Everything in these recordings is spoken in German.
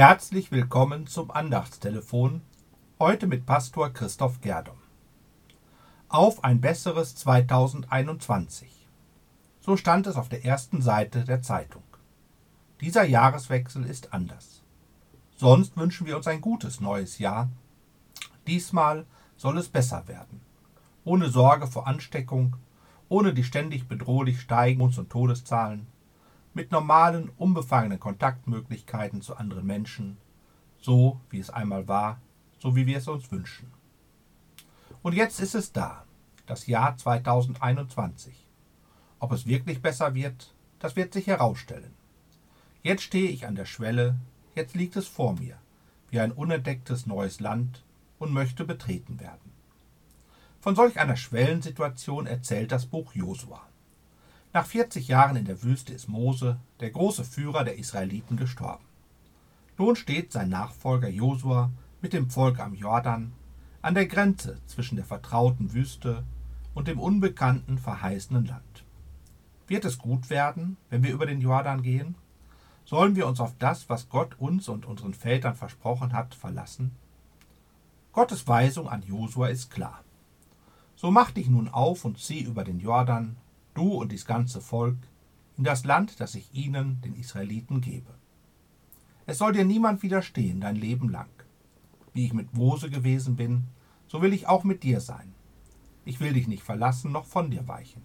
Herzlich willkommen zum Andachtstelefon, heute mit Pastor Christoph Gerdom. Auf ein besseres 2021. So stand es auf der ersten Seite der Zeitung. Dieser Jahreswechsel ist anders. Sonst wünschen wir uns ein gutes neues Jahr. Diesmal soll es besser werden. Ohne Sorge vor Ansteckung, ohne die ständig bedrohlich steigenden und Todeszahlen, mit normalen, unbefangenen Kontaktmöglichkeiten zu anderen Menschen, so wie es einmal war, so wie wir es uns wünschen. Und jetzt ist es da, das Jahr 2021. Ob es wirklich besser wird, das wird sich herausstellen. Jetzt stehe ich an der Schwelle, jetzt liegt es vor mir, wie ein unentdecktes neues Land und möchte betreten werden. Von solch einer Schwellensituation erzählt das Buch Josua. Nach 40 Jahren in der Wüste ist Mose, der große Führer der Israeliten, gestorben. Nun steht sein Nachfolger Josua mit dem Volk am Jordan an der Grenze zwischen der vertrauten Wüste und dem unbekannten verheißenen Land. Wird es gut werden, wenn wir über den Jordan gehen? Sollen wir uns auf das, was Gott uns und unseren Vätern versprochen hat, verlassen? Gottes Weisung an Josua ist klar. So mach dich nun auf und zieh über den Jordan du und dies ganze Volk, in das Land, das ich ihnen, den Israeliten, gebe. Es soll dir niemand widerstehen dein Leben lang. Wie ich mit Mose gewesen bin, so will ich auch mit dir sein. Ich will dich nicht verlassen, noch von dir weichen.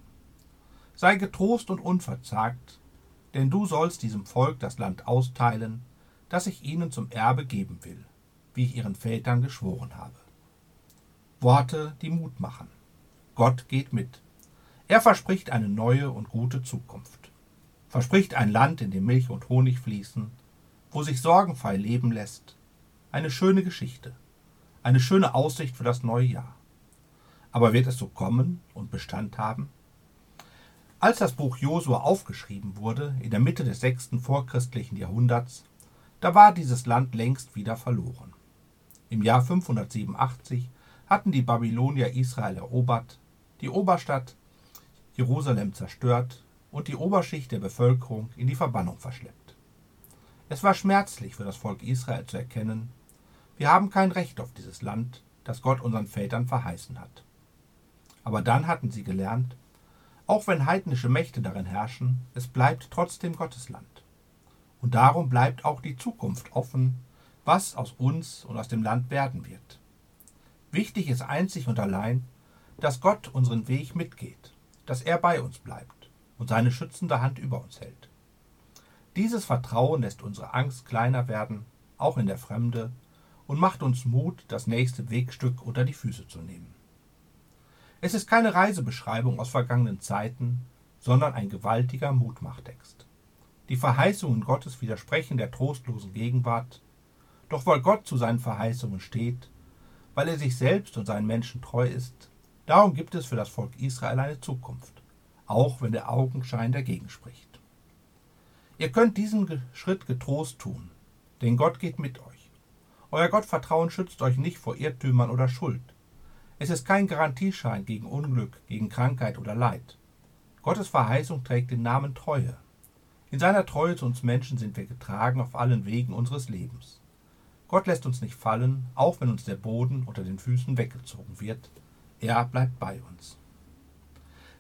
Sei getrost und unverzagt, denn du sollst diesem Volk das Land austeilen, das ich ihnen zum Erbe geben will, wie ich ihren Vätern geschworen habe. Worte, die Mut machen. Gott geht mit. Er verspricht eine neue und gute Zukunft. Verspricht ein Land, in dem Milch und Honig fließen, wo sich sorgenfrei leben lässt. Eine schöne Geschichte. Eine schöne Aussicht für das neue Jahr. Aber wird es so kommen und Bestand haben? Als das Buch Josua aufgeschrieben wurde, in der Mitte des sechsten vorchristlichen Jahrhunderts, da war dieses Land längst wieder verloren. Im Jahr 587 hatten die Babylonier Israel erobert, die Oberstadt Jerusalem zerstört und die Oberschicht der Bevölkerung in die Verbannung verschleppt. Es war schmerzlich für das Volk Israel zu erkennen, wir haben kein Recht auf dieses Land, das Gott unseren Vätern verheißen hat. Aber dann hatten sie gelernt, auch wenn heidnische Mächte darin herrschen, es bleibt trotzdem Gottes Land. Und darum bleibt auch die Zukunft offen, was aus uns und aus dem Land werden wird. Wichtig ist einzig und allein, dass Gott unseren Weg mitgeht dass er bei uns bleibt und seine schützende Hand über uns hält. Dieses Vertrauen lässt unsere Angst kleiner werden, auch in der Fremde, und macht uns Mut, das nächste Wegstück unter die Füße zu nehmen. Es ist keine Reisebeschreibung aus vergangenen Zeiten, sondern ein gewaltiger Mutmachtext. Die Verheißungen Gottes widersprechen der trostlosen Gegenwart, doch weil Gott zu seinen Verheißungen steht, weil er sich selbst und seinen Menschen treu ist, Darum gibt es für das Volk Israel eine Zukunft, auch wenn der Augenschein dagegen spricht. Ihr könnt diesen Schritt getrost tun, denn Gott geht mit euch. Euer Gottvertrauen schützt euch nicht vor Irrtümern oder Schuld. Es ist kein Garantieschein gegen Unglück, gegen Krankheit oder Leid. Gottes Verheißung trägt den Namen Treue. In seiner Treue zu uns Menschen sind wir getragen auf allen Wegen unseres Lebens. Gott lässt uns nicht fallen, auch wenn uns der Boden unter den Füßen weggezogen wird, er bleibt bei uns.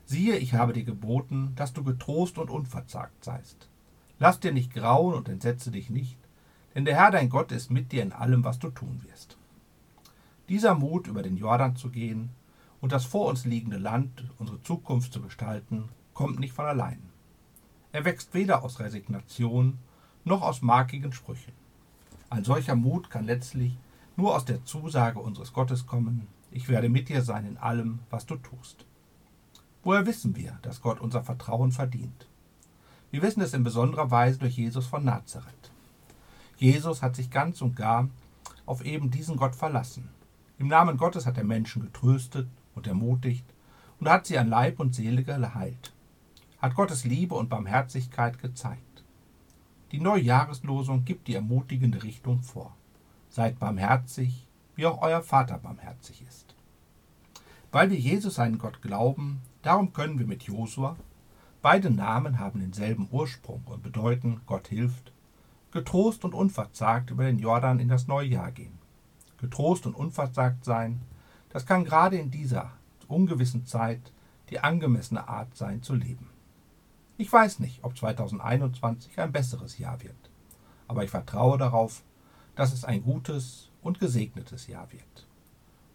Siehe, ich habe dir geboten, dass du getrost und unverzagt seist. Lass dir nicht grauen und entsetze dich nicht, denn der Herr dein Gott ist mit dir in allem, was du tun wirst. Dieser Mut, über den Jordan zu gehen und das vor uns liegende Land, unsere Zukunft zu gestalten, kommt nicht von allein. Er wächst weder aus Resignation noch aus markigen Sprüchen. Ein solcher Mut kann letztlich nur aus der Zusage unseres Gottes kommen, ich werde mit dir sein in allem, was du tust. Woher wissen wir, dass Gott unser Vertrauen verdient? Wir wissen es in besonderer Weise durch Jesus von Nazareth. Jesus hat sich ganz und gar auf eben diesen Gott verlassen. Im Namen Gottes hat er Menschen getröstet und ermutigt und hat sie an Leib und Seele geheilt. Hat Gottes Liebe und Barmherzigkeit gezeigt. Die Neujahreslosung gibt die ermutigende Richtung vor. Seid barmherzig, wie auch euer Vater barmherzig ist. Weil wir Jesus einen Gott glauben, darum können wir mit Josua, beide Namen haben denselben Ursprung und bedeuten Gott hilft, getrost und unverzagt über den Jordan in das neue Jahr gehen. Getrost und unverzagt sein, das kann gerade in dieser ungewissen Zeit die angemessene Art sein zu leben. Ich weiß nicht, ob 2021 ein besseres Jahr wird, aber ich vertraue darauf, dass es ein gutes und gesegnetes Jahr wird.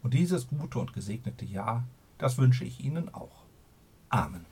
Und dieses gute und gesegnete Jahr, das wünsche ich Ihnen auch. Amen.